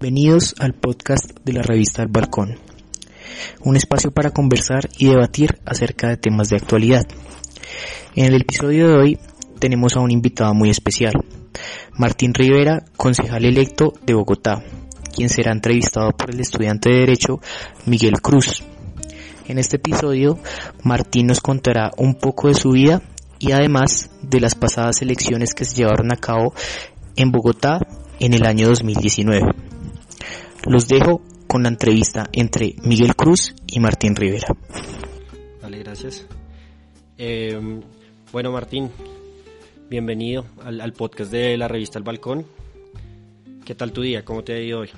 Bienvenidos al podcast de la revista El Balcón, un espacio para conversar y debatir acerca de temas de actualidad. En el episodio de hoy tenemos a un invitado muy especial, Martín Rivera, concejal electo de Bogotá, quien será entrevistado por el estudiante de Derecho Miguel Cruz. En este episodio, Martín nos contará un poco de su vida y además de las pasadas elecciones que se llevaron a cabo en Bogotá en el año 2019. Los dejo con la entrevista entre Miguel Cruz y Martín Rivera. Vale, gracias. Eh, bueno, Martín, bienvenido al, podcast de la revista El Balcón. ¿Qué tal tu día? ¿Cómo te ha ido hoy?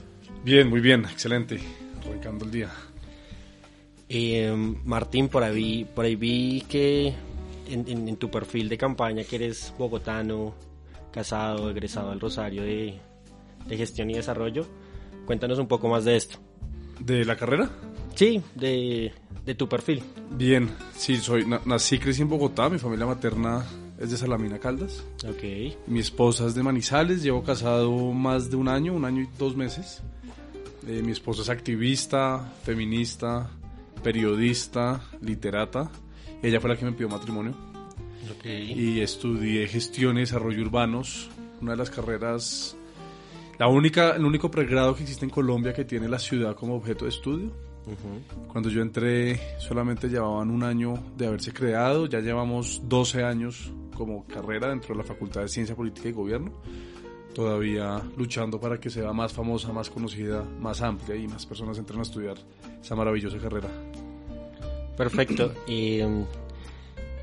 Bien, muy bien, excelente. Arrancando el día. Eh, Martín, por ahí, por ahí vi que en, tu perfil de campaña que eres bogotano, casado, egresado al Rosario de, de Gestión y Desarrollo. Cuéntanos un poco más de esto. ¿De la carrera? Sí, de, tu perfil. Bien, sí, soy, nací, crecí en Bogotá, mi familia materna es de Salamina Caldas. Ok. Mi esposa es de Manizales, llevo casado más de un año, un año y dos meses. Eh, mi esposa es activista, feminista, periodista, literata. Ella fue la que me pidió matrimonio. Okay. Y estudié gestión y desarrollo urbanos, una de las carreras la única, el único pregrado que existe en Colombia que tiene la ciudad como objeto de estudio. Cuando yo entré solamente llevaban un año de haberse creado, ya llevamos 12 años como carrera dentro de la Facultad de Ciencia Política y Gobierno, todavía luchando para que sea más famosa, más conocida, más amplia y más personas entren a estudiar esa maravillosa carrera. Perfecto. ¿Y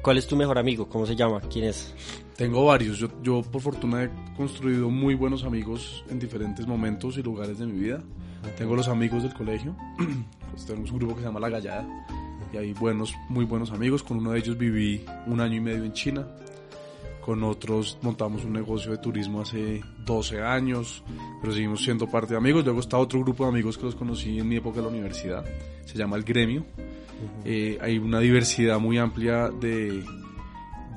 cuál es tu mejor amigo? ¿Cómo se llama? ¿Quién es? Tengo varios. Yo, yo por fortuna he construido muy buenos amigos en diferentes momentos y lugares de mi vida. Tengo los amigos del colegio. Pues tenemos un grupo que se llama La Gallada. Y hay buenos, muy buenos amigos. Con uno de ellos viví un año y medio en China. Con otros montamos un negocio de turismo hace 12 años. Pero seguimos siendo parte de amigos. Luego está otro grupo de amigos que los conocí en mi época de la universidad. Se llama El Gremio. Eh, hay una diversidad muy amplia de,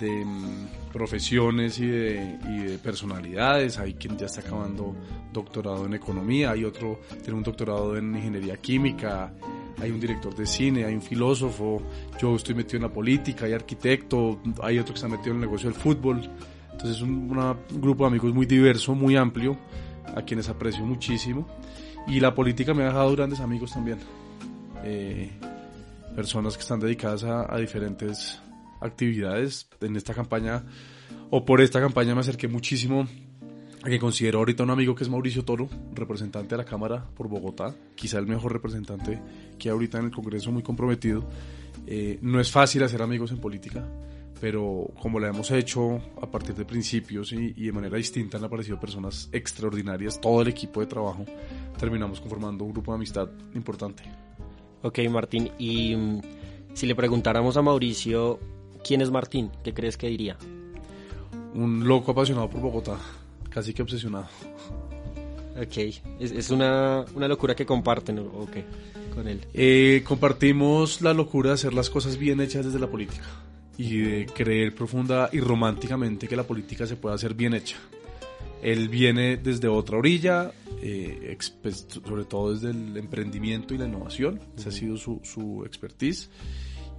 mm, profesiones y de, personalidades. Hay quien ya está acabando doctorado en economía, hay otro tiene un doctorado en ingeniería química, hay un director de cine, hay un filósofo, yo estoy metido en la política, hay arquitecto, hay otro que está metido en el negocio del fútbol. Entonces es un, grupo de amigos muy diverso, muy amplio, a quienes aprecio muchísimo. Y la política me ha dejado grandes amigos también. Eh, personas que están dedicadas a, a diferentes actividades en esta campaña o por esta campaña me acerqué muchísimo a que considero ahorita un amigo que es Mauricio Toro, representante de la Cámara por Bogotá, quizá el mejor representante que ahorita en el Congreso, muy comprometido. Eh, no es fácil hacer amigos en política, pero como lo hemos hecho a partir de principios y, y, de manera distinta han aparecido personas extraordinarias, todo el equipo de trabajo, terminamos conformando un grupo de amistad importante. Ok, Martín, y mm, si le preguntáramos a Mauricio ¿Quién es Martín? ¿Qué crees que diría? Un loco apasionado por Bogotá, casi que obsesionado. Ok, es, una, locura que comparten, ¿o qué? Con él. Eh, compartimos la locura de hacer las cosas bien hechas desde la política y de creer profunda y románticamente que la política se puede hacer bien hecha. Él viene desde otra orilla, eh, pues, sobre todo desde el emprendimiento y la innovación, esa ha sido su, su expertise.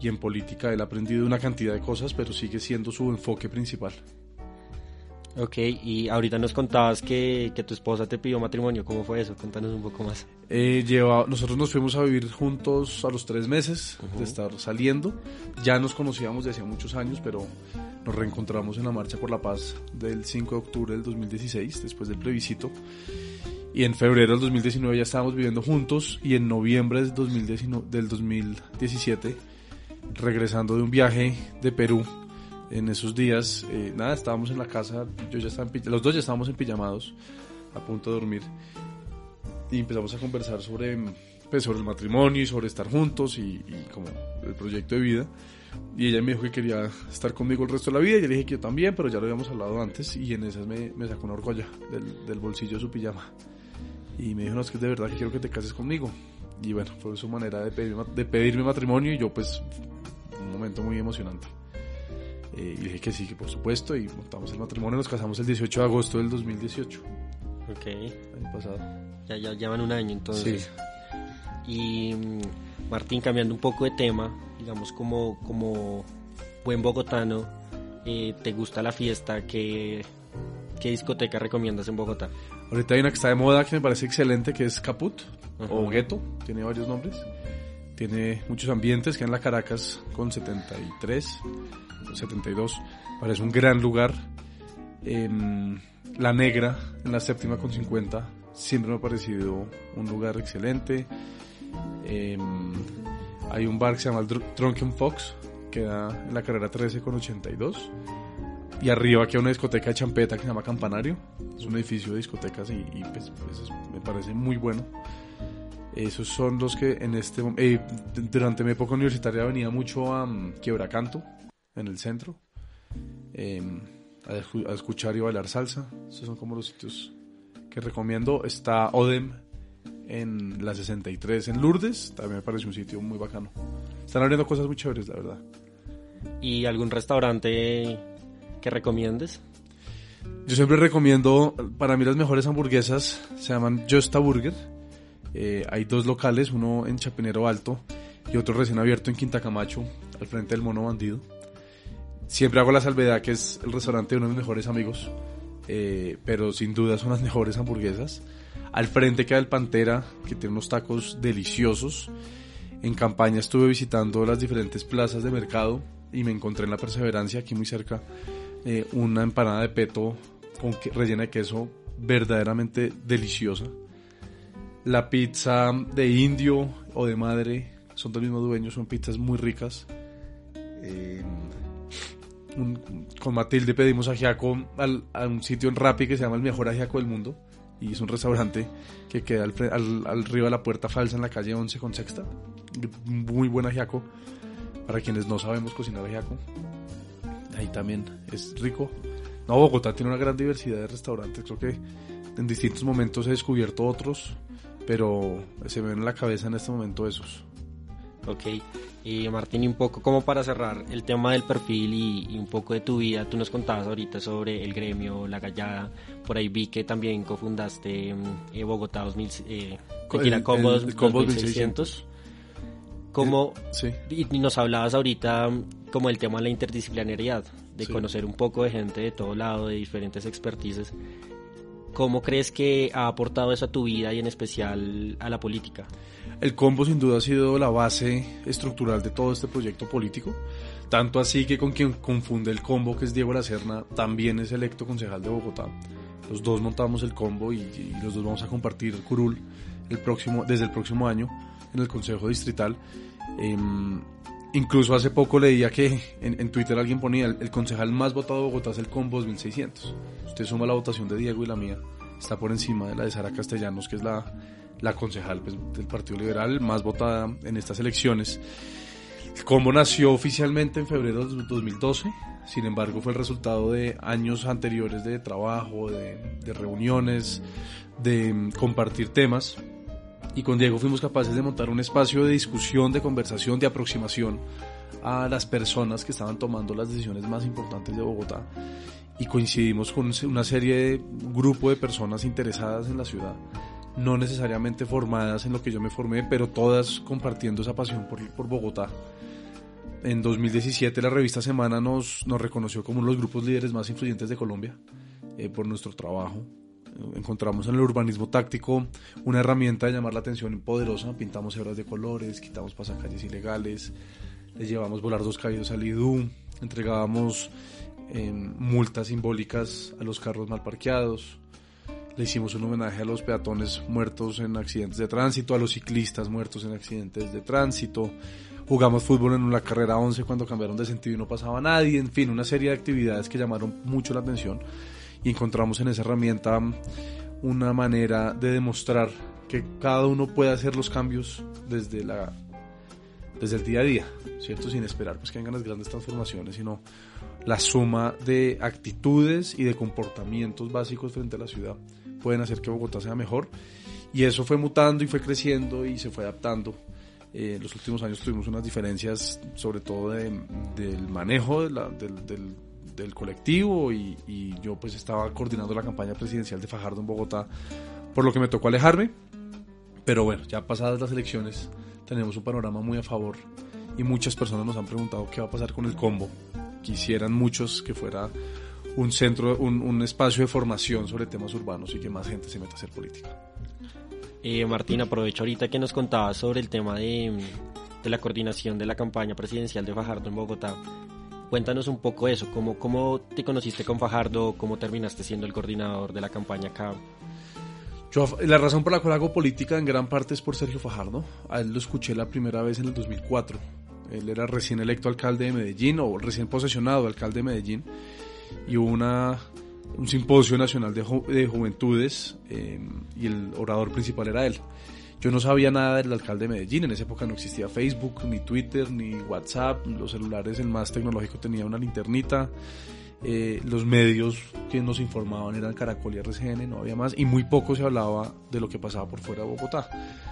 Y en política él ha aprendido una cantidad de cosas, pero sigue siendo su enfoque principal. Ok, y ahorita nos contabas que, que tu esposa te pidió matrimonio, ¿cómo fue eso? Cuéntanos un poco más. Eh, lleva, nosotros nos fuimos a vivir juntos a los tres meses de estar saliendo. Ya nos conocíamos desde hace muchos años, pero nos reencontramos en la Marcha por la Paz del 5 de octubre del 2016, después del plebiscito. Y en febrero del 2019 ya estábamos viviendo juntos y en noviembre del, 2019, del 2017 regresando de un viaje de Perú en esos días, eh, nada, estábamos en la casa, yo ya estaba los dos ya estábamos en pijamados, a punto de dormir, y empezamos a conversar sobre, pues, sobre el matrimonio y sobre estar juntos y, como el proyecto de vida. Y ella me dijo que quería estar conmigo el resto de la vida. Y yo le dije que yo también, pero ya lo habíamos hablado antes. Y en esas me, me sacó una orgolla del, del, bolsillo de su pijama. Y me dijo, no, es que de verdad que quiero que te cases conmigo. Y bueno, fue su manera de, pedirme, de pedirme matrimonio. Y yo, pues, un momento muy emocionante. Eh, y dije que sí, que por supuesto, y montamos el matrimonio, nos casamos el 18 de agosto del 2018. Ok. año pasado. Ya, ya llevan un año entonces. Y mm, Martín, cambiando un poco de tema, digamos como, como buen bogotano, eh, ¿te gusta la fiesta? ¿Qué, ¿Qué discoteca recomiendas en Bogotá? Ahorita hay una que está de moda que me parece excelente, que es Caput Ajá. o Ghetto, tiene varios nombres. Tiene muchos ambientes, que en la Caracas con 73, o 72. Parece un gran lugar. La Negra, en la séptima con 50, siempre me ha parecido un lugar excelente. Em, hay un bar que se llama el Dr- Drunken Fox, que da en la carrera 13 con 82. Y arriba aquí hay una discoteca de champeta que se llama Campanario. Es un edificio de discotecas y, y, pues, pues, es- me parece muy bueno. Esos son los que en este eh, durante mi época universitaria venía mucho a mm, Quiebracanto, en el centro, eh, a, escu- a escuchar y bailar salsa. Esos son como los sitios que recomiendo. Está Odem en la 63 en Lourdes, también me parece un sitio muy bacano. Están abriendo cosas muy chéveres, la verdad. ¿Y algún restaurante que recomiendes? Yo siempre recomiendo, para mí las mejores hamburguesas se llaman Josta Burger. Eh, hay dos locales, uno en Chapinero Alto y otro recién abierto en Quinta Camacho, al frente del Mono Bandido. Siempre hago la salvedad que es el restaurante de uno de mis mejores amigos, eh, pero sin duda son las mejores hamburguesas. Al frente queda el Pantera, que tiene unos tacos deliciosos. En campaña estuve visitando las diferentes plazas de mercado y me encontré en la Perseverancia, aquí muy cerca, eh, una empanada de peto con que- rellena de queso verdaderamente deliciosa. La pizza de indio o de madre son del mismo dueño, son pizzas muy ricas. Eh, un- con Matilde pedimos ajiaco al, a un sitio en Rappi que se llama el mejor ajiaco del mundo y es un restaurante que queda al, al río de la Puerta Falsa en la calle 11 con Sexta. Muy buen ajiaco para quienes no sabemos cocinar ajiaco. Ahí también es rico. No, Bogotá tiene una gran diversidad de restaurantes. Creo que en distintos momentos he descubierto otros, pero se me ven en la cabeza en este momento esos. Ok. Martín, y un poco como para cerrar el tema del perfil y, y un poco de tu vida, tú nos contabas ahorita sobre el gremio, la gallada, por ahí vi que también cofundaste mm, eh, Bogotá 2000, eh, Tequila el- Combo el- el Combo 2600. Como, Sí. y y nos hablabas ahorita mm, como el tema de la interdisciplinariedad, de Sí. conocer un poco de gente de todo lado, de diferentes expertices. ¿Cómo crees que ha aportado eso a tu vida y en especial a la política? El combo sin duda ha sido la base estructural de todo este proyecto político. Tanto así que con quien confunde el combo, que es Diego La Serna, también es electo concejal de Bogotá. Los dos montamos el combo y, y los dos vamos a compartir curul el próximo, desde el próximo año en el Consejo Distrital. Em, incluso hace poco leía que en, Twitter alguien ponía el, el concejal más votado de Bogotá es el combo 2600. Usted suma la votación de Diego y la mía, está por encima de la de Sara Castellanos, que es la, la concejal pues, del Partido Liberal más votada en estas elecciones. El combo nació oficialmente en febrero de 2012, sin embargo fue el resultado de años anteriores de trabajo, de, de reuniones, de mm, compartir temas. Y con Diego fuimos capaces de montar un espacio de discusión, de conversación, de aproximación a las personas que estaban tomando las decisiones más importantes de Bogotá. Y coincidimos con una serie de grupo de personas interesadas en la ciudad, no necesariamente formadas en lo que yo me formé, pero todas compartiendo esa pasión por, por Bogotá. En 2017 la revista Semana nos, nos reconoció como uno de los grupos líderes más influyentes de Colombia eh, por nuestro trabajo. Encontramos en el urbanismo táctico una herramienta de llamar la atención poderosa. Pintamos hebras de colores, quitamos pasacalles ilegales, le llevamos volar dos caídos al IDU, entregábamos eh, multas simbólicas a los carros mal parqueados, le hicimos un homenaje a los peatones muertos en accidentes de tránsito, a los ciclistas muertos en accidentes de tránsito, jugamos fútbol en la carrera 11 cuando cambiaron de sentido y no pasaba nadie, en fin, una serie de actividades que llamaron mucho la atención y encontramos en esa herramienta una manera de demostrar que cada uno puede hacer los cambios desde la desde el día a día, ¿cierto? Sin esperar pues que vengan las grandes transformaciones, sino la suma de actitudes y de comportamientos básicos frente a la ciudad pueden hacer que Bogotá sea mejor. Y eso fue mutando y fue creciendo y se fue adaptando. Eh, en los últimos años tuvimos unas diferencias, sobre todo de- del manejo de la- del- del colectivo y, yo pues estaba coordinando la campaña presidencial de Fajardo en Bogotá, por lo que me tocó alejarme. Pero bueno, ya pasadas las elecciones tenemos un panorama muy a favor y muchas personas nos han preguntado qué va a pasar con el combo. Quisieran muchos que fuera un centro, un, un espacio de formación sobre temas urbanos y que más gente se meta a hacer política. Eh, Martín, aprovecho ahorita que nos contabas sobre el tema de, de, la coordinación de la campaña presidencial de Fajardo en Bogotá. Cuéntanos un poco eso, cómo, cómo te conociste con Fajardo, cómo terminaste siendo el coordinador de la campaña acá. Yo, la razón por la cual hago política en gran parte es por Sergio Fajardo. A él lo escuché la primera vez en el 2004. Él era recién electo alcalde de Medellín o recién posesionado alcalde de Medellín. Y hubo una, un simposio nacional de, ju de juventudes eh, y el orador principal era él. Yo no sabía nada del alcalde de Medellín, en esa época no existía Facebook, ni Twitter, ni WhatsApp, los celulares, el más tecnológico tenía una linternita, eh, los medios que nos informaban eran Caracol y RCN, no había más, y muy poco se hablaba de lo que pasaba por fuera de Bogotá.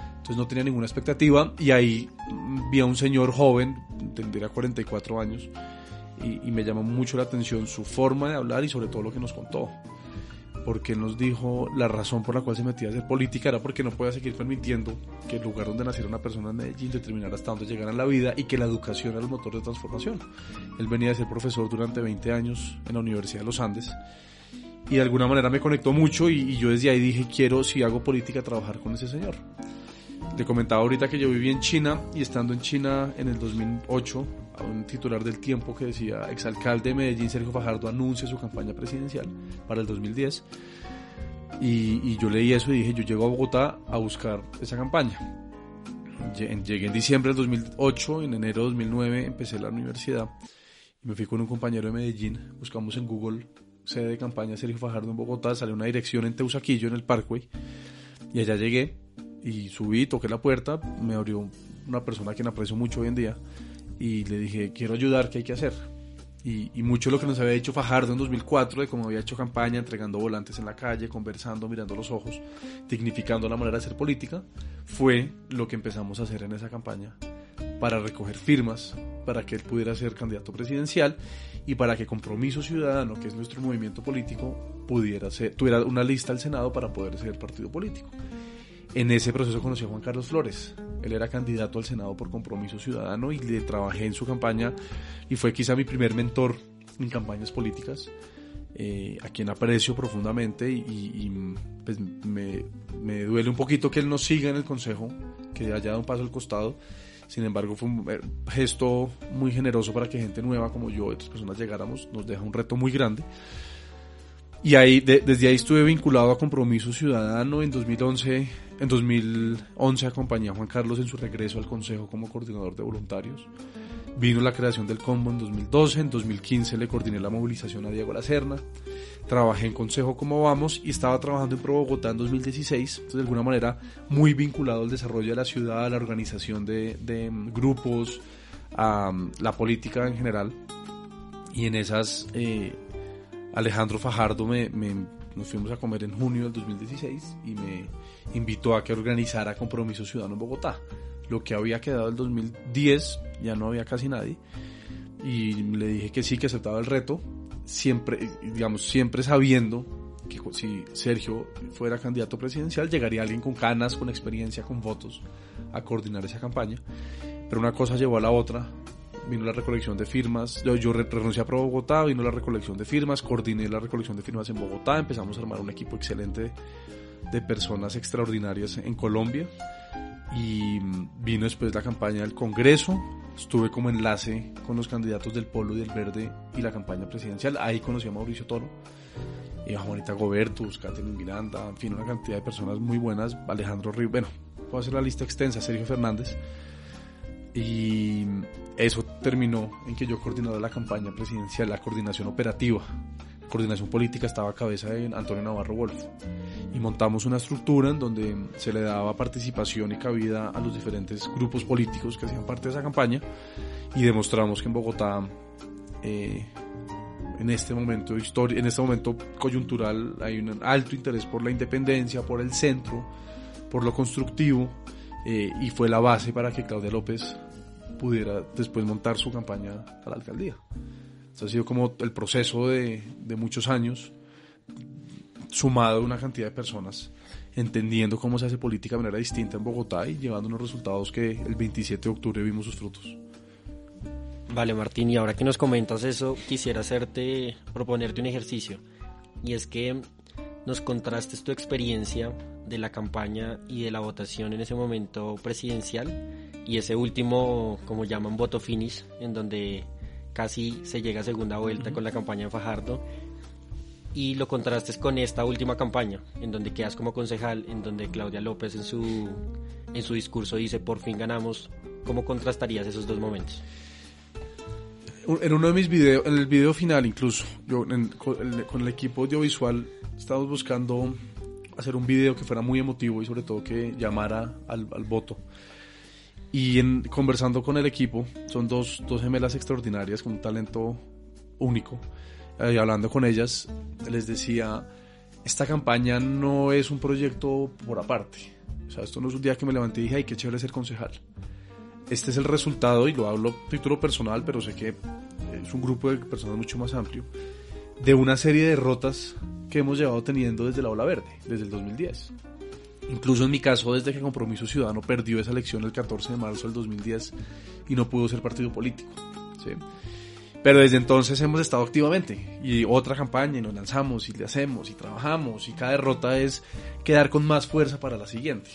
Entonces no tenía ninguna expectativa y ahí vi a un señor joven, tendría 44 años, y, me llamó mucho la atención su forma de hablar y sobre todo lo que nos contó. Porque nos dijo la razón por la cual se metía a hacer política era porque no podía seguir permitiendo que el lugar donde naciera una persona en Medellín determinara hasta dónde llegara la vida y que la educación era el motor de transformación. Él venía a ser profesor durante 20 años en la Universidad de los Andes y de alguna manera me conectó mucho y, y yo desde ahí dije quiero si hago política trabajar con ese señor. Le comentaba ahorita que yo viví en China y estando en China en el 2008, a un titular del tiempo que decía, exalcalde de Medellín, Sergio Fajardo, anuncia su campaña presidencial para el 2010. Y, yo leí eso y dije, yo llego a Bogotá a buscar esa campaña. Llegué en diciembre del 2008, en enero de 2009 empecé la universidad y me fui con un compañero de Medellín, buscamos en Google sede de campaña Sergio Fajardo en Bogotá, salió una dirección en Teusaquillo, en el Parkway, y allá llegué y subí, toqué la puerta, me abrió una persona a quien aprecio mucho hoy en día y le dije, quiero ayudar, ¿qué hay que hacer? Y, mucho lo que nos había dicho Fajardo en 2004, de cómo había hecho campaña, entregando volantes en la calle, conversando, mirando los ojos, dignificando la manera de hacer política, fue lo que empezamos a hacer en esa campaña para recoger firmas, para que él pudiera ser candidato presidencial y para que Compromiso Ciudadano, que es nuestro movimiento político, pudiera ser, tuviera una lista al Senado para poder ser partido político. En ese proceso conocí a Juan Carlos Flores. Él era candidato al Senado por Compromiso Ciudadano y le trabajé en su campaña y fue quizá mi primer mentor en campañas políticas, eh, a quien aprecio profundamente y, y pues me, me, duele un poquito que él no siga en el consejo, que haya dado un paso al costado. Sin embargo, fue un gesto muy generoso para que gente nueva como yo otras personas llegáramos. Nos deja un reto muy grande. Y ahí, de, desde ahí estuve vinculado a Compromiso Ciudadano. En 2011, en 2011 acompañé a Juan Carlos en su regreso al Consejo como coordinador de voluntarios. Vino la creación del combo en 2012, en 2015 le coordiné la movilización a Diego Lacerna, trabajé en Consejo como vamos y estaba trabajando en Pro Bogotá en 2016, entonces de alguna manera muy vinculado al desarrollo de la ciudad, a la organización de, de grupos, a la política en general. Y en esas eh, Alejandro Fajardo me, me, nos fuimos a comer en junio del 2016 y me invitó a que organizara Compromiso Ciudadano en Bogotá. Lo que había quedado el 2010 ya no había casi nadie y le dije que sí, que aceptaba el reto, siempre, digamos, siempre sabiendo que si Sergio fuera candidato presidencial llegaría alguien con canas, con experiencia, con votos a coordinar esa campaña. Pero una cosa llevó a la otra, vino la recolección de firmas, yo, yo renuncié a Pro Bogotá, vino la recolección de firmas, coordiné la recolección de firmas en Bogotá, empezamos a armar un equipo excelente de personas extraordinarias en Colombia. Y vino después la campaña del Congreso, estuve como enlace con los candidatos del Polo y del Verde y la campaña presidencial, ahí conocí a Mauricio Toro, y a Juanita Gobertus, Catherine Miranda, en fin, una cantidad de personas muy buenas, Alejandro Río, bueno, puedo hacer la lista extensa, Sergio Fernández, y eso terminó en que yo coordinaba la campaña presidencial, la coordinación operativa. Coordinación política estaba a cabeza de Antonio Navarro Wolf. Y montamos una estructura en donde se le daba participación y cabida a los diferentes grupos políticos que hacían parte de esa campaña. Y demostramos que en Bogotá, eh, en este momento histórico, en este momento coyuntural, hay un alto interés por la independencia, por el centro, por lo constructivo. Eh, y fue la base para que Claudia López pudiera después montar su campaña a la alcaldía. Esto ha sido como el proceso de, de muchos años, sumado a una cantidad de personas entendiendo cómo se hace política de manera distinta en Bogotá y llevando unos resultados que el 27 de octubre vimos sus frutos. Vale, Martín, y ahora que nos comentas eso, quisiera hacerte, proponerte un ejercicio. Y es que nos contrastes tu experiencia de la campaña y de la votación en ese momento presidencial y ese último, como llaman, voto finish, en donde casi se llega a segunda vuelta con la campaña de Fajardo y lo contrastes con esta última campaña, en donde quedas como concejal, en donde Claudia López en su, en su discurso dice por fin ganamos, ¿cómo contrastarías esos dos momentos? En uno de mis videos, en el video final incluso, yo con, el, equipo audiovisual estábamos buscando hacer un video que fuera muy emotivo y sobre todo que llamara al, voto. Y en, conversando con el equipo, son dos, dos gemelas extraordinarias con un talento único y hablando con ellas, les decía, esta campaña no es un proyecto por aparte. O sea, esto no es un día que me levanté y dije, ay, qué chévere ser concejal. Este es el resultado, y lo hablo a título personal, pero sé que es un grupo de personas mucho más amplio, de una serie de derrotas que hemos llevado teniendo desde la ola verde, desde el 2010. Incluso en mi caso, desde que Compromiso Ciudadano perdió esa elección el 14 de marzo del 2010 y no pudo ser partido político. ¿sí? Pero desde entonces hemos estado activamente y otra campaña y nos lanzamos y le hacemos y trabajamos y cada derrota es quedar con más fuerza para la siguiente.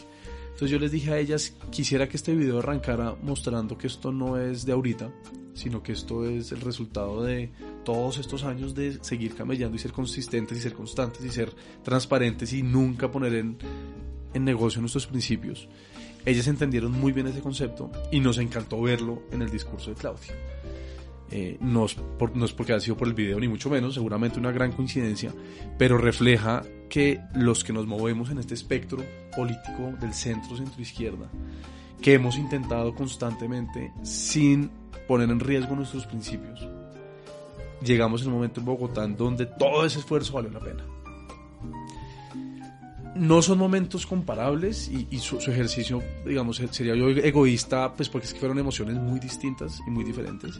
Entonces yo les dije a ellas, quisiera que este video arrancara mostrando que esto no es de ahorita, sino que esto es el resultado de todos estos años de seguir camellando y ser consistentes y ser constantes y ser transparentes y nunca poner en, en negocio nuestros principios. Ellas entendieron muy bien ese concepto y nos encantó verlo en el discurso de Claudia. Eh, no, es no, es porque ha sido por el video, ni mucho menos, seguramente una gran coincidencia, pero refleja que los que nos movemos en este espectro político del centro, centro izquierda, que hemos intentado constantemente sin poner en riesgo nuestros principios, llegamos en momento en Bogotá en donde todo ese esfuerzo valió la pena. No son momentos comparables y, su, ejercicio, digamos, sería yo egoísta, pues porque es que fueron emociones muy distintas y muy diferentes.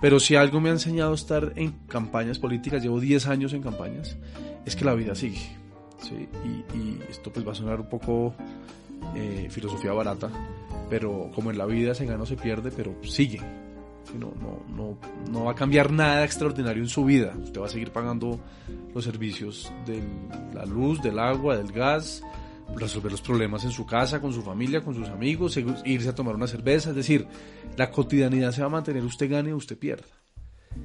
Pero si algo me ha enseñado estar en campañas políticas, llevo 10 años en campañas, es que la vida sigue. ¿sí? Y, esto pues va a sonar un poco eh, filosofía barata, pero como en la vida se gana o se pierde, pero sigue. No, no, no, va a cambiar nada extraordinario en su vida. Usted va a seguir pagando los servicios de la luz, del agua, del gas, resolver los problemas en su casa, con su familia, con sus amigos, irse a tomar una cerveza. Es decir, la cotidianidad se va a mantener, usted gane o usted pierda.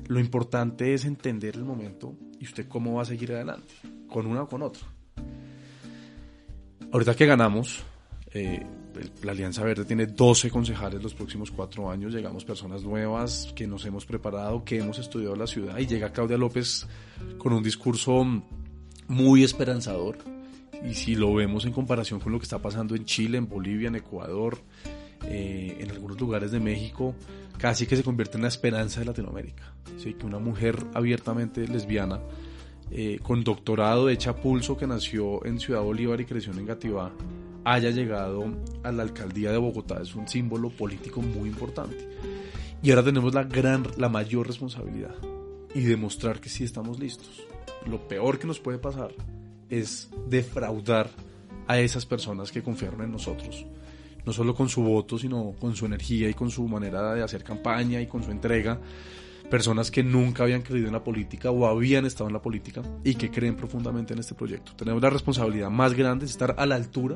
Lo importante es entender el momento y usted cómo va a seguir adelante, con una o con otra. Ahorita que ganamos, eh, la Alianza Verde tiene 12 concejales los próximos cuatro años, llegamos personas nuevas que nos hemos preparado, que hemos estudiado la ciudad y llega Claudia López con un discurso muy esperanzador, y si lo vemos en comparación con lo que está pasando en Chile, en Bolivia, en Ecuador, eh, en algunos lugares de México, casi que se convierte en la esperanza de Latinoamérica. ¿sí? Que una mujer abiertamente lesbiana, eh, con doctorado hecha pulso, que nació en Ciudad Bolívar y creció en Engativá, haya llegado a la alcaldía de Bogotá es un símbolo político muy importante. Y ahora tenemos la gran, la mayor responsabilidad y demostrar que sí estamos listos. Lo peor que nos puede pasar es defraudar a esas personas que confiaron en nosotros. No solo con su voto, sino con su energía y con su manera de hacer campaña y con su entrega. Personas que nunca habían creído en la política o habían estado en la política y que creen profundamente en este proyecto. Tenemos la responsabilidad más grande de estar a la altura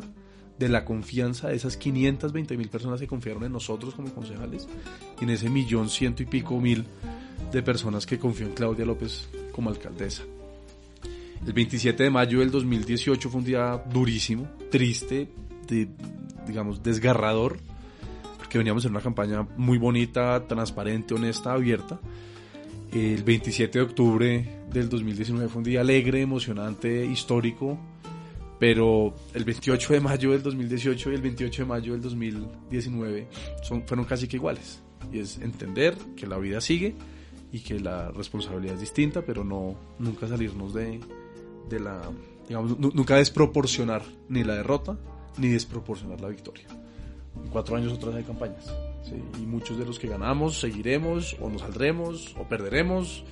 de la confianza de esas 520 mil personas que confiaron en nosotros como concejales y en ese millón ciento y pico mil de personas que confió en Claudia López como alcaldesa. El 27 de mayo del 2018 fue un día durísimo, triste, digamos, desgarrador, porque veníamos en una campaña muy bonita, transparente, honesta, abierta. El 27 de octubre del 2019 fue un día alegre, emocionante, histórico, pero el 28 de mayo del 2018 y el 28 de mayo del 2019 son, fueron casi que iguales. Y es entender que la vida sigue y que la responsabilidad es distinta, pero no nunca salirnos de, de la, digamos, nunca desproporcionar ni la derrota ni desproporcionar la victoria. En cuatro años otras hay campañas. Y muchos de los que ganamos seguiremos o nos saldremos o perderemos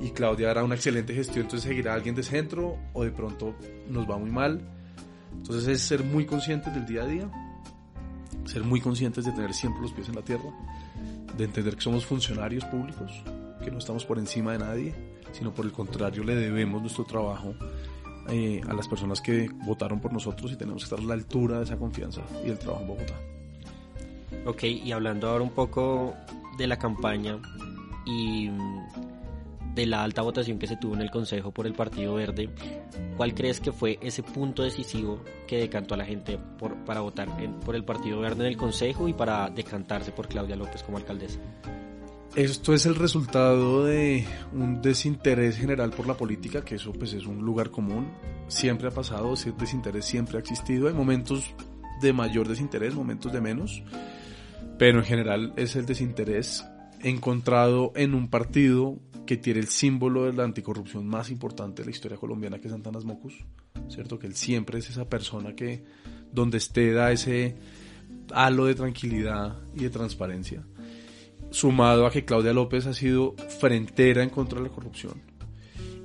y Claudia hará una excelente gestión, entonces seguirá alguien de centro o de pronto nos va muy mal. Entonces es ser muy conscientes del día a día, ser muy conscientes de tener siempre los pies en la tierra, de entender que somos funcionarios públicos, que no estamos por encima de nadie, sino por el contrario le debemos nuestro trabajo eh, a las personas que votaron por nosotros y tenemos que estar a la altura de esa confianza y del trabajo en Bogotá. Ok, y hablando ahora un poco de la campaña y de la alta votación que se tuvo en el Consejo por el Partido Verde, ¿cuál crees que fue ese punto decisivo que decantó a la gente por, para votar por el Partido Verde en el Consejo y para decantarse por Claudia López como alcaldesa? Esto es el resultado de un desinterés general por la política, que eso pues es un lugar común, siempre ha pasado, ese desinterés siempre ha existido, hay momentos de mayor desinterés, momentos de menos, pero en general es el desinterés encontrado en un partido que tiene el símbolo de la anticorrupción más importante de la historia colombiana, que es Santanas Mocus, ¿cierto? Que él siempre es esa persona que donde esté da ese halo de tranquilidad y de transparencia, sumado a que Claudia López ha sido frentera en contra de la corrupción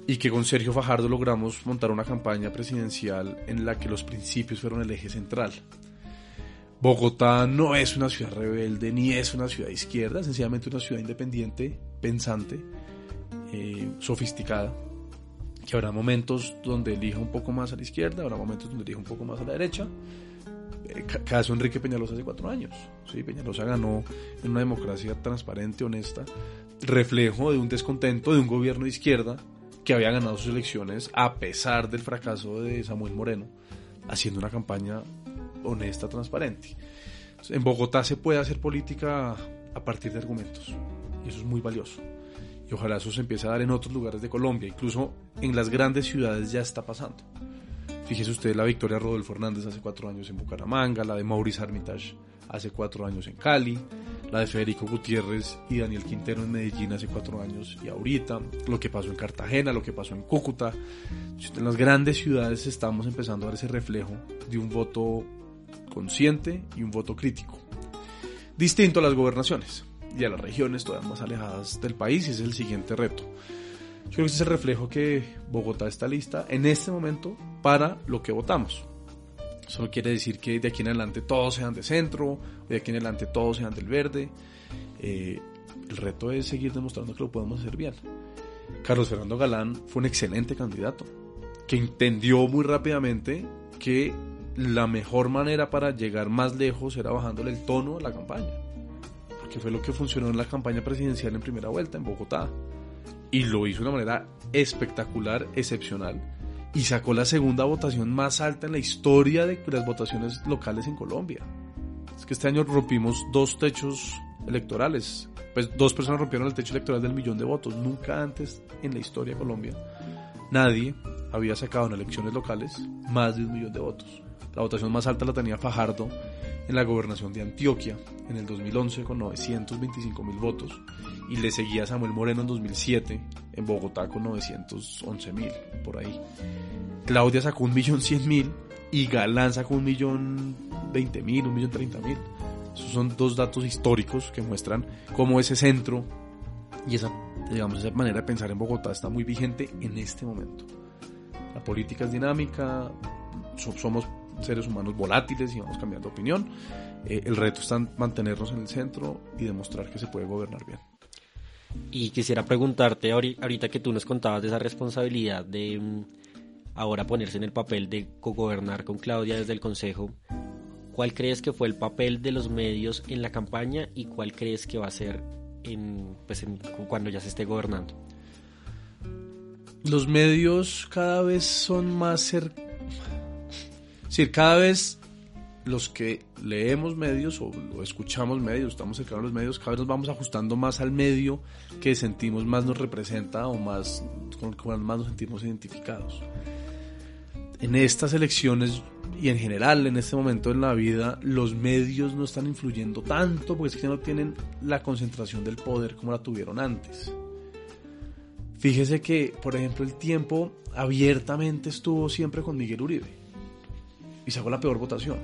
y que con Sergio Fajardo logramos montar una campaña presidencial en la que los principios fueron el eje central. Bogotá no es una ciudad rebelde ni es una ciudad izquierda, sencillamente una ciudad independiente, pensante, eh, sofisticada, que habrá momentos donde elija un poco más a la izquierda, habrá momentos donde elija un poco más a la derecha. Eh, caso Enrique Peñalosa hace cuatro años. ¿sí? Peñalosa ganó en una democracia transparente, honesta, reflejo de un descontento de un gobierno de izquierda que había ganado sus elecciones a pesar del fracaso de Samuel Moreno, haciendo una campaña honesta, transparente. En Bogotá se puede hacer política a partir de argumentos y eso es muy valioso. Y ojalá eso se empiece a dar en otros lugares de Colombia, incluso en las grandes ciudades ya está pasando. Fíjese usted la victoria de Rodolfo Hernández hace cuatro años en Bucaramanga, la de Maurice Armitage hace cuatro años en Cali, la de Federico Gutiérrez y Daniel Quintero en Medellín hace cuatro años y ahorita, lo que pasó en Cartagena, lo que pasó en Cúcuta. En las grandes ciudades estamos empezando a ver ese reflejo de un voto consciente y un voto crítico. Distinto a las gobernaciones y a las regiones todavía más alejadas del país y es el siguiente reto. Yo creo que ese es el reflejo que Bogotá está lista en este momento para lo que votamos. Eso no quiere decir que de aquí en adelante todos sean de centro, de aquí en adelante todos sean del verde. Eh, el reto es seguir demostrando que lo podemos hacer bien. Carlos Fernando Galán fue un excelente candidato, que entendió muy rápidamente que la mejor manera para llegar más lejos era bajándole el tono a la campaña. Porque fue lo que funcionó en la campaña presidencial en primera vuelta en Bogotá. Y lo hizo de una manera espectacular, excepcional. Y sacó la segunda votación más alta en la historia de las votaciones locales en Colombia. Es que este año rompimos dos techos electorales. Pues dos personas rompieron el techo electoral del millón de votos. Nunca antes en la historia de Colombia nadie había sacado en elecciones locales más de un millón de votos. La votación más alta la tenía Fajardo en la gobernación de Antioquia en el 2011 con 925 mil votos y le seguía Samuel Moreno en 2007 en Bogotá con 911 mil por ahí. Claudia sacó un millón cien mil y Galán sacó un millón veinte mil, un millón treinta mil. Esos son dos datos históricos que muestran cómo ese centro y esa, digamos, esa manera de pensar en Bogotá está muy vigente en este momento. La política es dinámica, somos seres humanos volátiles y vamos cambiando de opinión. Eh, el reto está en mantenernos en el centro y demostrar que se puede gobernar bien. Y quisiera preguntarte, ahorita que tú nos contabas de esa responsabilidad de mm, ahora ponerse en el papel de cogobernar con Claudia desde el Consejo, ¿cuál crees que fue el papel de los medios en la campaña y cuál crees que va a ser en, pues cuando ya se esté gobernando? Los medios cada vez son más cercanos es decir, cada vez los que leemos medios o, escuchamos medios, estamos cercanos a los medios, cada vez nos vamos ajustando más al medio que sentimos más nos representa o más con el cual más nos sentimos identificados. En estas elecciones y en general en este momento en la vida, los medios no están influyendo tanto porque es que no tienen la concentración del poder como la tuvieron antes. Fíjese que, por ejemplo, el tiempo abiertamente estuvo siempre con Miguel Uribe y sacó la peor votación.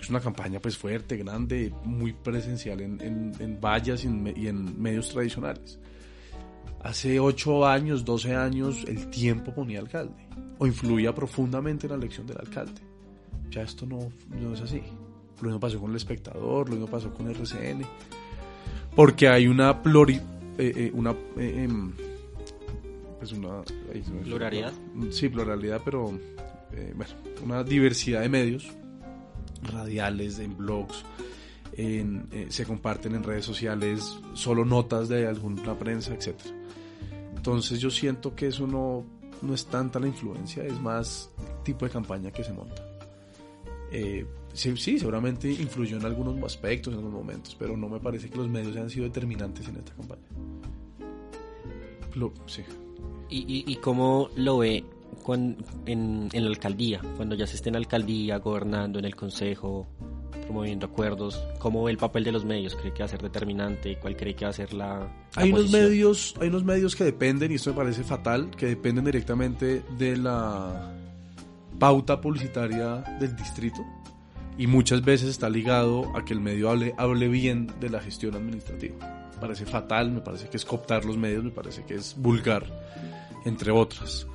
es una campaña pues fuerte, grande, muy presencial en, en, vallas y en, medios tradicionales. Hace 8 años, 12 años, el tiempo ponía alcalde o influía profundamente en la elección del alcalde. Ya esto no, no es así. Lo mismo pasó con el espectador, lo mismo pasó con el RCN. Porque hay una pluri, eh, eh, una eh, em, pues una pluralidad. Sí, pluralidad, pero bueno, una diversidad de medios radiales, en blogs, se comparten en redes sociales solo notas de alguna prensa, etc. Entonces yo siento que eso no, no es tanta la influencia, es más tipo de campaña que se monta. Eh, sí, seguramente influyó en algunos aspectos, en algunos momentos, pero no me parece que los medios hayan sido determinantes en esta campaña. sí. ¿Y, y, cómo lo ve en, en, la alcaldía, cuando ya se esté en la alcaldía, gobernando en el consejo, promoviendo acuerdos? ¿Cómo ve el papel de los medios? ¿Cree que va a ser determinante? ¿Cuál cree que va a ser la, hay unos medios Hay unos medios que dependen, y esto me parece fatal, que dependen directamente de la pauta publicitaria del distrito y muchas veces está ligado a que el medio hable, hable bien de la gestión administrativa. Me parece fatal, me parece que es cooptar los medios, me parece que es vulgar, entre otras.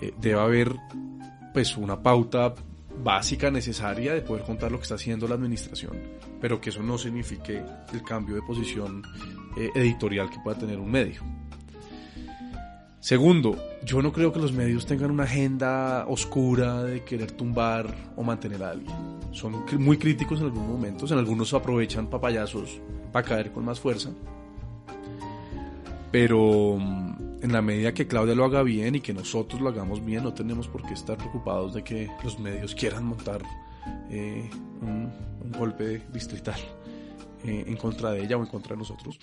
Eh, debe haber pues una pauta básica necesaria de poder contar lo que está haciendo la administración, pero que eso no signifique el cambio de posición eh, editorial que pueda tener un medio. Segundo, yo no creo que los medios tengan una agenda oscura de querer tumbar o mantener a alguien. Son muy críticos en algunos momentos, en algunos aprovechan papayazos para caer con más fuerza. Pero mm, en la medida que Claudia lo haga bien y que nosotros lo hagamos bien, no tenemos por qué estar preocupados de que los medios quieran montar eh, un, golpe distrital eh, en contra de ella o en contra de nosotros.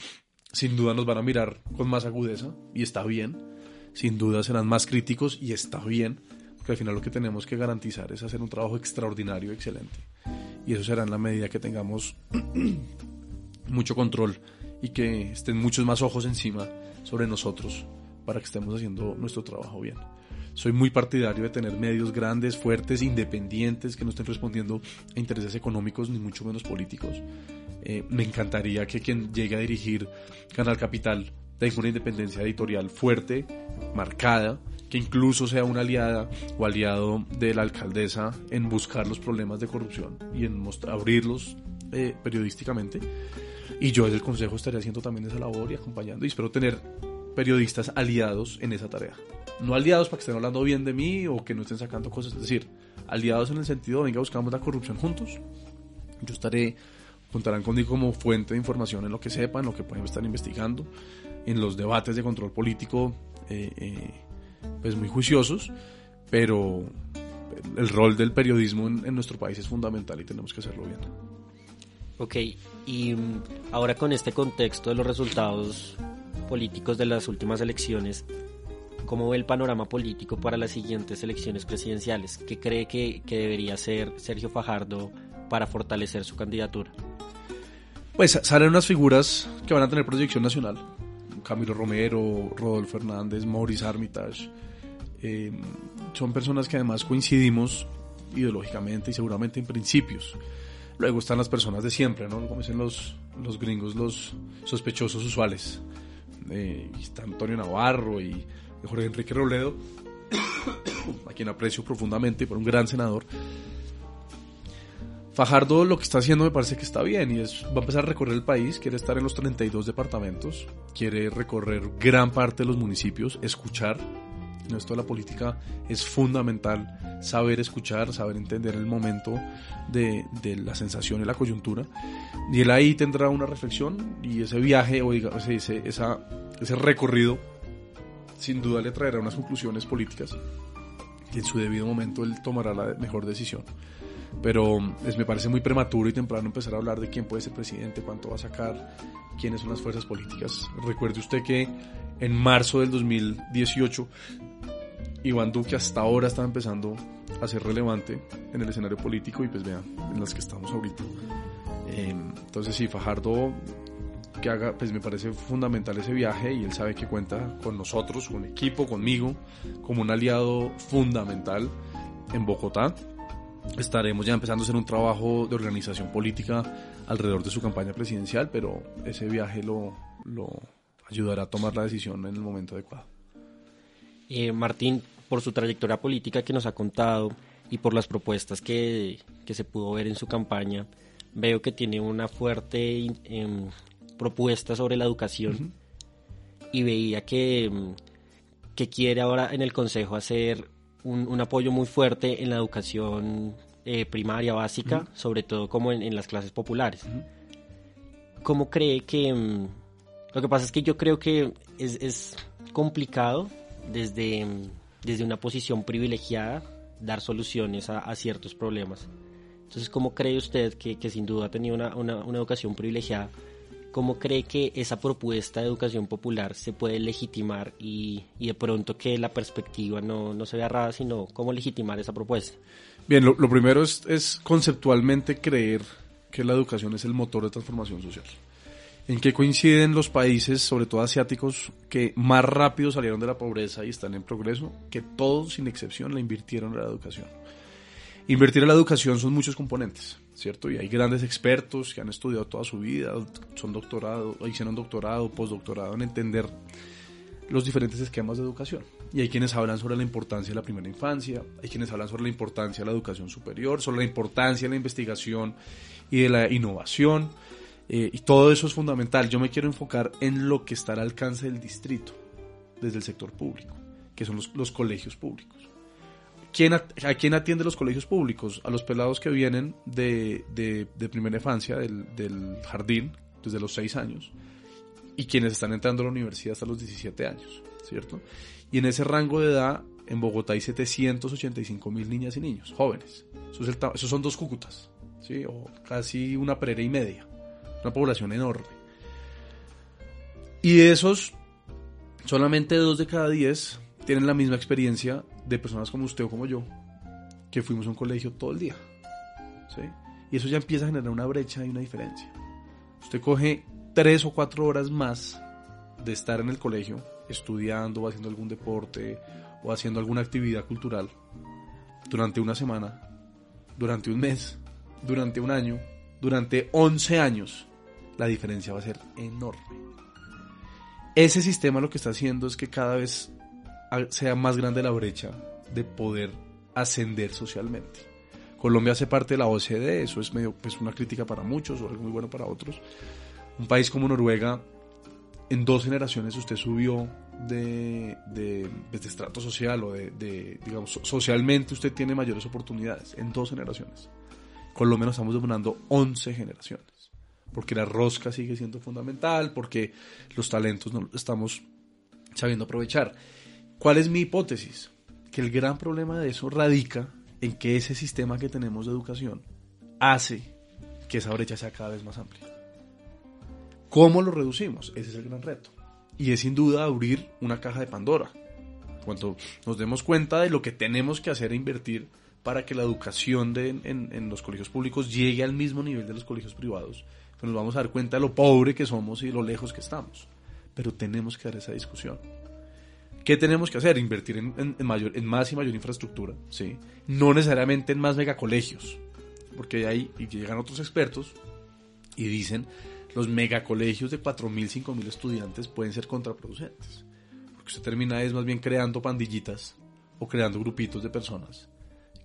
Sin duda nos van a mirar con más agudeza y está bien sin duda serán más críticos y está bien, porque al final lo que tenemos que garantizar es hacer un trabajo extraordinario, excelente. Y eso será en la medida que tengamos mucho control y que estén muchos más ojos encima sobre nosotros para que estemos haciendo nuestro trabajo bien. Soy muy partidario de tener medios grandes, fuertes, independientes, que no estén respondiendo a intereses económicos ni mucho menos políticos. Eh, me encantaría que quien llegue a dirigir Canal Capital tenga una independencia editorial fuerte, marcada, que incluso sea una aliada o aliado de la alcaldesa en buscar los problemas de corrupción y en abrirlos eh, periodísticamente. Y yo desde el Consejo estaría haciendo también esa labor y acompañando y espero tener periodistas aliados en esa tarea. No aliados para que estén hablando bien de mí o que no estén sacando cosas, es decir, aliados en el sentido, venga, buscamos la corrupción juntos. Yo estaré, contarán conmigo como fuente de información en lo que sepan, en lo que pueden estar investigando en los debates de control político eh, eh, pues muy juiciosos, pero el rol del periodismo en, nuestro país es fundamental y tenemos que hacerlo bien. Ok, y ahora con este contexto de los resultados políticos de las últimas elecciones, ¿cómo ve el panorama político para las siguientes elecciones presidenciales? ¿Qué cree que, que debería hacer Sergio Fajardo para fortalecer su candidatura? Pues salen unas figuras que van a tener proyección nacional. Camilo Romero, Rodolfo Hernández, Maurice Armitage. Eh, son personas que además coincidimos ideológicamente y seguramente en principios. Luego están las personas de siempre, ¿no? Como dicen los, los gringos, los sospechosos usuales. Eh, está Antonio Navarro y Jorge Enrique Robledo, a quien aprecio profundamente por un gran senador. Fajardo lo que está haciendo me parece que está bien y es, va a empezar a recorrer el país, quiere estar en los 32 departamentos, quiere recorrer gran parte de los municipios, escuchar. En esto de la política es fundamental saber escuchar, saber entender el momento de, de, la sensación y la coyuntura. Y él ahí tendrá una reflexión y ese viaje o digamos, ese, esa, ese recorrido sin duda le traerá unas conclusiones políticas y en su debido momento él tomará la mejor decisión pero es, me parece muy prematuro y temprano empezar a hablar de quién puede ser presidente, cuánto va a sacar, quiénes son las fuerzas políticas. Recuerde usted que en marzo del 2018 Iván Duque hasta ahora está empezando a ser relevante en el escenario político y pues vean, en las que estamos ahorita. Em, entonces sí, Fajardo que haga, pues me parece fundamental ese viaje y él sabe que cuenta con nosotros, con equipo, conmigo, como un aliado fundamental en Bogotá estaremos ya empezando a hacer un trabajo de organización política alrededor de su campaña presidencial, pero ese viaje lo, lo ayudará a tomar la decisión en el momento adecuado. Eh, Martín, por su trayectoria política que nos ha contado y por las propuestas que, que se pudo ver en su campaña, veo que tiene una fuerte em, propuesta sobre la educación y veía que, em, que quiere ahora en el Consejo hacer un, apoyo muy fuerte en la educación eh, primaria, básica, sobre todo como en, las clases populares. ¿Cómo cree que... Em, lo que pasa es que yo creo que es, es complicado desde, desde una posición privilegiada dar soluciones a ciertos problemas. Entonces, ¿cómo cree usted que, sin duda ha tenido una, educación privilegiada? ¿Cómo cree que esa propuesta de educación popular se puede legitimar y, de pronto que la perspectiva no, no se vea rara, sino cómo legitimar esa propuesta? Bien, lo, primero es, es, conceptualmente creer que la educación es el motor de transformación social. ¿En qué coinciden los países, sobre todo asiáticos, que más rápido salieron de la pobreza y están en progreso? Que todos, sin excepción, la invirtieron en la educación. Invertir en la educación son muchos componentes, ¿cierto? Y hay grandes expertos que han estudiado toda su vida, son doctorado, hicieron doctorado, postdoctorado en entender los diferentes esquemas de educación. Y hay quienes hablan sobre la importancia de la primera infancia, hay quienes hablan sobre la importancia de la educación superior, sobre la importancia de la investigación y de la innovación. Eh, y todo eso es fundamental. Yo me quiero enfocar en lo que está al alcance del distrito, desde el sector público, que son los colegios públicos. ¿Quién, ¿A quién atiende los colegios públicos? A los pelados que vienen de, de, primera infancia, del, del, jardín, desde los 6 años, y quienes están entrando a la universidad hasta los 17 años, ¿cierto? Y en ese rango de edad, en Bogotá hay 785 mil niñas y niños, jóvenes. Esos, son dos Cúcutas, ¿sí? O casi una perera y media. Una población enorme. Y esos, solamente dos de cada diez tienen la misma experiencia de personas como usted o como yo, que fuimos a un colegio todo el día. ¿sí? Y eso ya empieza a generar una brecha y una diferencia. Usted coge tres o cuatro horas más de estar en el colegio, estudiando o haciendo algún deporte o haciendo alguna actividad cultural durante una semana, durante un mes, durante un año, durante 11 años, la diferencia va a ser enorme. Ese sistema lo que está haciendo es que cada vez sea más grande la brecha de poder ascender socialmente. Colombia hace parte de la OCDE, eso es medio pues una crítica para muchos o algo muy bueno para otros. Un país como Noruega, en dos generaciones usted subió de, de, pues, estrato social o de, digamos, socialmente usted tiene mayores oportunidades, en dos generaciones. Colombia nos estamos demorando 11 generaciones, porque la rosca sigue siendo fundamental, porque los talentos no estamos sabiendo aprovechar. ¿Cuál es mi hipótesis? Que el gran problema de eso radica en que ese sistema que tenemos de educación hace que esa brecha sea cada vez más amplia. ¿Cómo lo reducimos? Ese es el gran reto. Y es sin duda abrir una caja de Pandora. Cuando nos demos cuenta de lo que tenemos que hacer e invertir para que la educación en, en, los colegios públicos llegue al mismo nivel de los colegios privados, pues nos vamos a dar cuenta de lo pobre que somos y lo lejos que estamos. Pero tenemos que dar esa discusión. ¿Qué tenemos que hacer? Invertir en, mayor, en más y mayor infraestructura, ¿sí? No necesariamente en más megacolegios, porque ahí llegan otros expertos y dicen los megacolegios de 4.000, 5.000 estudiantes pueden ser contraproducentes, porque se termina es más bien creando pandillitas o creando grupitos de personas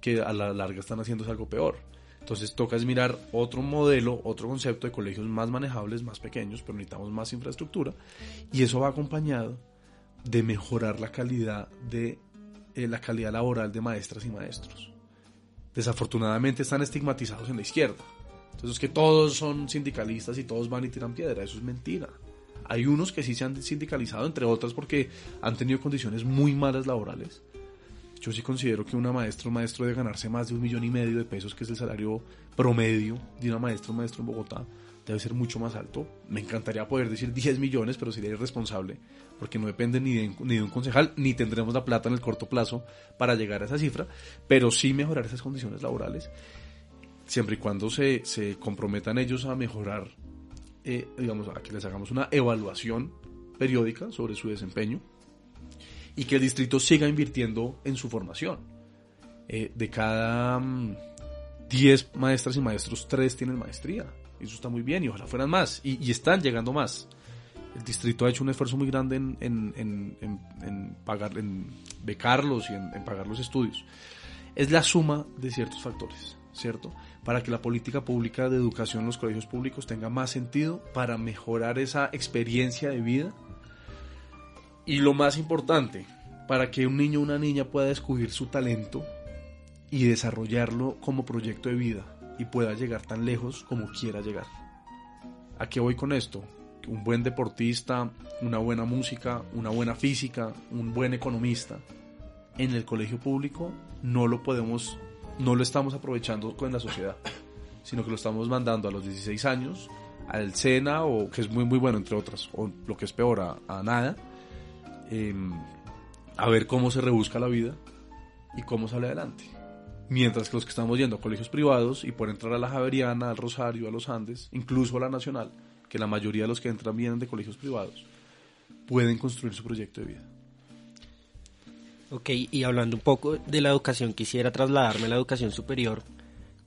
que a la larga están haciendo algo peor. Entonces toca es mirar otro modelo, otro concepto de colegios más manejables, más pequeños, pero necesitamos más infraestructura y eso va acompañado de mejorar la calidad de eh, la calidad laboral de maestras y maestros. Desafortunadamente están estigmatizados en la izquierda. Entonces es que todos son sindicalistas y todos van y tiran piedra, eso es mentira. Hay unos que sí se han sindicalizado, entre otras porque han tenido condiciones muy malas laborales. Yo sí considero que una maestra o maestro debe ganarse más de un millón y medio de pesos, que es el salario promedio de una maestra o maestro en Bogotá, debe ser mucho más alto. Me encantaría poder decir 10 millones, pero sería irresponsable, porque no depende ni de, ni de, un concejal, ni tendremos la plata en el corto plazo para llegar a esa cifra, pero sí mejorar esas condiciones laborales, siempre y cuando se, se comprometan ellos a mejorar, eh, digamos, a que les hagamos una evaluación periódica sobre su desempeño y que el distrito siga invirtiendo en su formación. Eh, de cada... Mm, 10 maestras y maestros, 3 tienen maestría. Eso está muy bien y ojalá fueran más. Y, están llegando más. El distrito ha hecho un esfuerzo muy grande en, en, pagar, en becarlos y en, pagar los estudios. Es la suma de ciertos factores, ¿cierto? Para que la política pública de educación en los colegios públicos tenga más sentido, para mejorar esa experiencia de vida. Y lo más importante, para que un niño o una niña pueda descubrir su talento y desarrollarlo como proyecto de vida y pueda llegar tan lejos como quiera llegar. ¿A qué voy con esto? Un buen deportista, una buena música, una buena física, un buen economista en el colegio público no lo podemos, no lo estamos aprovechando con la sociedad, sino que lo estamos mandando a los 16 años al SENA o que es muy muy bueno entre otras, o lo que es peor a, nada, em, a ver cómo se rebusca la vida y cómo sale adelante. Mientras que los que estamos yendo a colegios privados y por entrar a la Javeriana, al Rosario, a los Andes, incluso a la Nacional, que la mayoría de los que entran vienen de colegios privados, pueden construir su proyecto de vida. Ok, y hablando un poco de la educación, quisiera trasladarme a la educación superior.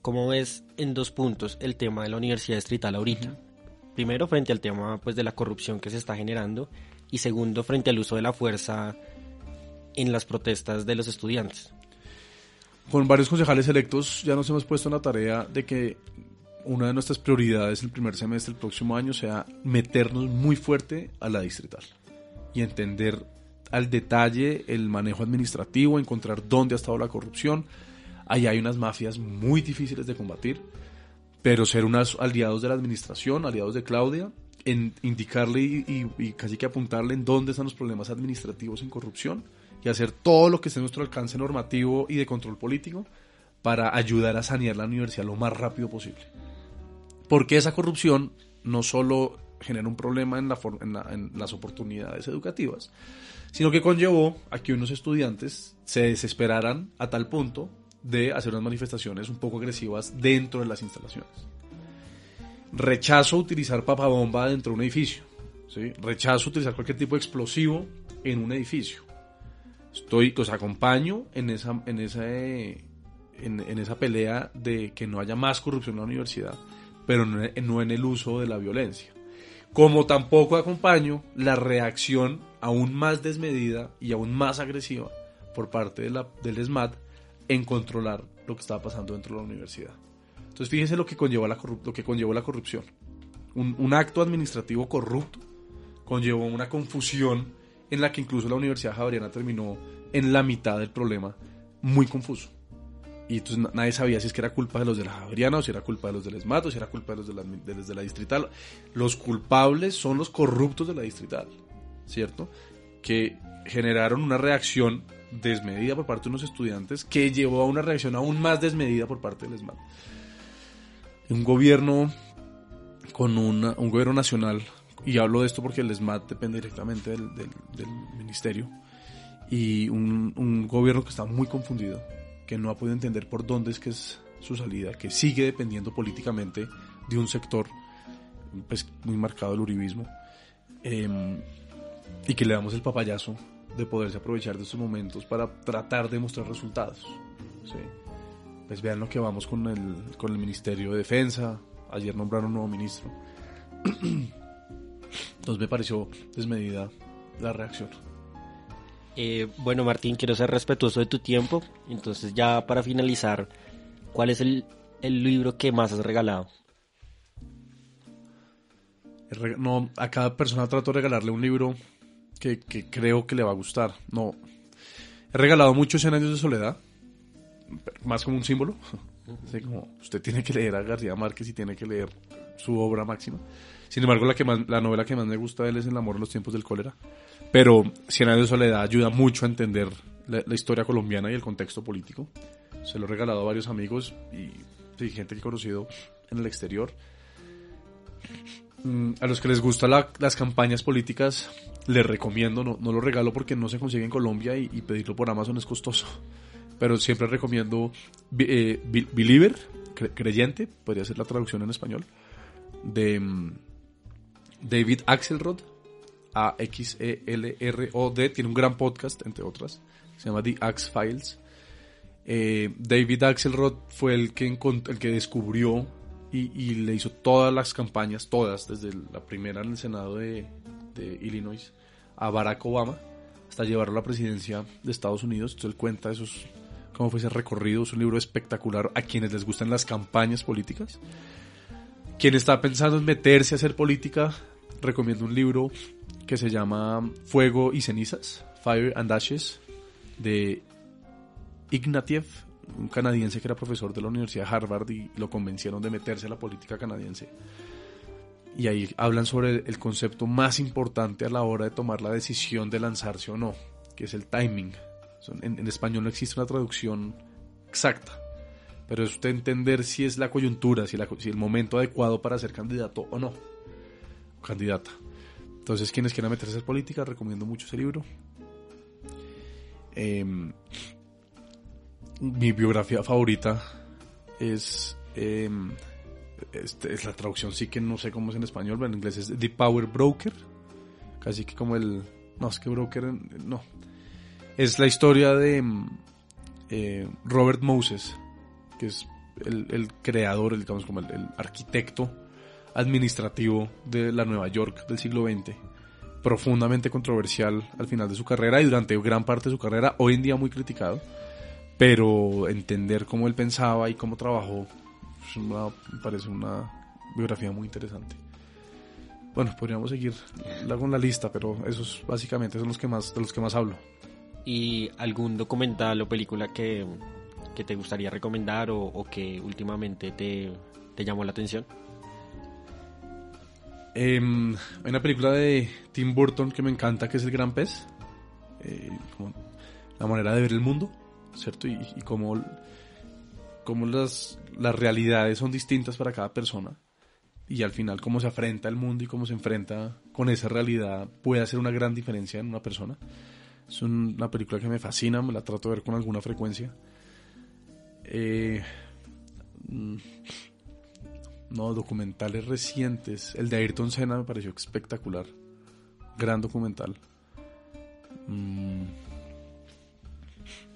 ¿Cómo ves en dos puntos el tema de la Universidad Distrital ahorita? Primero, frente al tema pues, de la corrupción que se está generando y segundo, frente al uso de la fuerza en las protestas de los estudiantes con varios concejales electos ya nos hemos puesto en la tarea de que una de nuestras prioridades el primer semestre del próximo año sea meternos muy fuerte a la distrital y entender al detalle el manejo administrativo, encontrar dónde ha estado la corrupción. Ahí hay unas mafias muy difíciles de combatir, pero ser unos aliados de la administración, aliados de Claudia, en indicarle y, casi que apuntarle en dónde están los problemas administrativos en corrupción y hacer todo lo que esté en nuestro alcance normativo y de control político para ayudar a sanear la universidad lo más rápido posible. Porque esa corrupción no solo genera un problema en, las oportunidades educativas, sino que conllevó a que unos estudiantes se desesperaran a tal punto de hacer unas manifestaciones un poco agresivas dentro de las instalaciones. Rechazo utilizar papabomba dentro de un edificio. ¿sí? Rechazo utilizar cualquier tipo de explosivo en un edificio. Estoy, os acompaño en esa, en esa, en, esa pelea de que no haya más corrupción en la universidad, pero no, en el uso de la violencia. Como tampoco acompaño la reacción aún más desmedida y aún más agresiva por parte de la, del SMAT en controlar lo que estaba pasando dentro de la universidad. Entonces fíjense lo que conllevó la, lo que conllevó la corrupción. Un, un acto administrativo corrupto conllevó una confusión en la que incluso la Universidad Javeriana terminó en la mitad del problema, muy confuso. Y entonces nadie sabía si es que era culpa de los de la Javeriana o si era culpa de los del ESMAT o si era culpa de los de la, de la Distrital. Los culpables son los corruptos de la Distrital, ¿cierto? Que generaron una reacción desmedida por parte de unos estudiantes que llevó a una reacción aún más desmedida por parte del ESMAT. Un gobierno con una, un gobierno nacional y hablo de esto porque el SMAT depende directamente del, ministerio, y un, gobierno que está muy confundido, que no ha podido entender por dónde es que es su salida, que sigue dependiendo políticamente de un sector pues, muy marcado el uribismo, em, y que le damos el papayazo de poderse aprovechar de estos momentos para tratar de mostrar resultados. Pues vean lo que vamos con el, con el Ministerio de Defensa, ayer nombraron un nuevo ministro. Entonces me pareció desmedida la reacción. Eh, bueno, Martín, quiero ser respetuoso de tu tiempo. Entonces, ya para finalizar, ¿cuál es el, libro que más has regalado? No, a cada persona trato de regalarle un libro que, creo que le va a gustar. No, he regalado muchos 100 años de soledad, más como un símbolo. como usted tiene que leer a García Márquez y tiene que leer su obra máxima. Sin embargo, la, que más, la novela que más me gusta de él es El amor en los tiempos del cólera. Pero Cien años de soledad ayuda mucho a entender la, historia colombiana y el contexto político. Se lo he regalado a varios amigos y gente que he conocido en el exterior. Mm, a los que les gustan las campañas políticas, les recomiendo, no, no, lo regalo porque no se consigue en Colombia y, pedirlo por Amazon es costoso. Pero siempre recomiendo eh, Believer, creyente, podría ser la traducción en español, de mm, David Axelrod, A-X-E-L-R-O-D, tiene un gran podcast, entre otras, se llama The Axe Files. Eh, David Axelrod fue el que, el que descubrió y, le hizo todas las campañas, todas, desde la primera en el Senado de, Illinois a Barack Obama, hasta llevarlo a la presidencia de Estados Unidos. Entonces él cuenta esos, cómo fue ese recorrido. Es un libro espectacular a quienes les gustan las campañas políticas. Quien está pensando en meterse a hacer política, recomiendo un libro que se llama Fuego y cenizas, Fire and Ashes, de Ignatieff, un canadiense que era profesor de la Universidad de Harvard y lo convencieron de meterse a la política canadiense. Y ahí hablan sobre el concepto más importante a la hora de tomar la decisión de lanzarse o no, que es el timing. En, español no existe una traducción exacta, pero es usted entender si es la coyuntura, si, el momento adecuado para ser candidato o no, candidata. Entonces, quienes quieran meterse en política, recomiendo mucho ese libro. Em, mi biografía favorita es, em, este, es la traducción, sí que no sé cómo es en español, pero en inglés es The Power Broker, casi que como el, no, es que broker, no, es la historia de em, eh, Robert Moses, que es el, creador, digamos como el, arquitecto administrativo de la Nueva York del siglo XX profundamente controversial al final de su carrera y durante gran parte de su carrera, hoy en día muy criticado pero entender cómo él pensaba y cómo trabajó me parece una biografía muy interesante. Bueno, podríamos seguir con la lista, pero esos básicamente son los que más, de los que más hablo. ¿Y algún documental o película que, que te gustaría recomendar o, que últimamente te, te, llamó la atención? Em, hay una película de Tim Burton que me encanta, que es El Gran Pez. Eh, la manera de ver el mundo. ¿cierto? Y, y cómo, las, las realidades son distintas para cada persona y al final cómo se afrenta el mundo y cómo se enfrenta con esa realidad puede hacer una gran diferencia en una persona. Es una película que me fascina, me la trato de ver con alguna frecuencia. Eh, mm, no, documentales recientes. El de Ayrton Senna me pareció espectacular. Gran documental. Mm,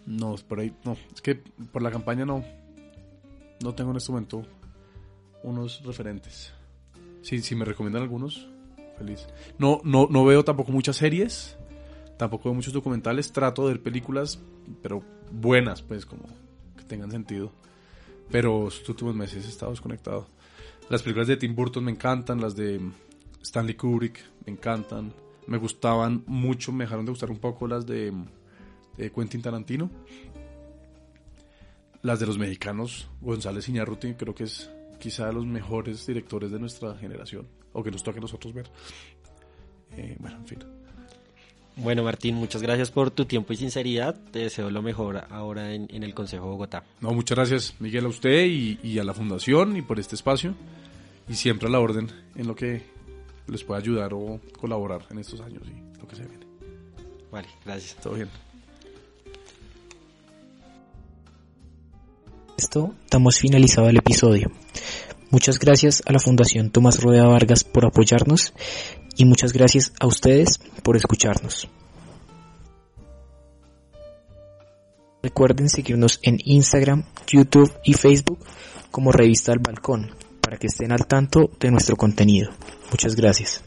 no, por ahí, no. Es que por la campaña no. No tengo en este momento unos referentes. Si, si me recomiendan algunos, feliz. No, no, no veo tampoco muchas series. Tampoco veo muchos documentales. Trato de ver películas, pero buenas, pues, como que tengan sentido. Pero estos últimos meses he estado desconectado. Las películas de Tim Burton me encantan, las de Stanley Kubrick me encantan. Me gustaban mucho, me dejaron de gustar un poco las de de Quentin Tarantino. Las de los mexicanos, González Iñárritu, creo que es quizá de los mejores directores de nuestra generación, o que nos toque a nosotros ver. Eh, bueno, en fin. Bueno, Martín, muchas gracias por tu tiempo y sinceridad. Te deseo lo mejor ahora en, el Consejo de Bogotá. No, muchas gracias, Miguel, a usted y, y, a la Fundación y por este espacio. Y siempre a la orden en lo que les pueda ayudar o colaborar en estos años y lo que se viene. Vale, gracias. Todo bien. esto damos finalizado el episodio. Muchas gracias a la Fundación Tomás Rodea Vargas por apoyarnos y muchas gracias a ustedes por escucharnos. Recuerden seguirnos en Instagram, YouTube y Facebook como Revista del Balcón para que estén al tanto de nuestro contenido. Muchas gracias.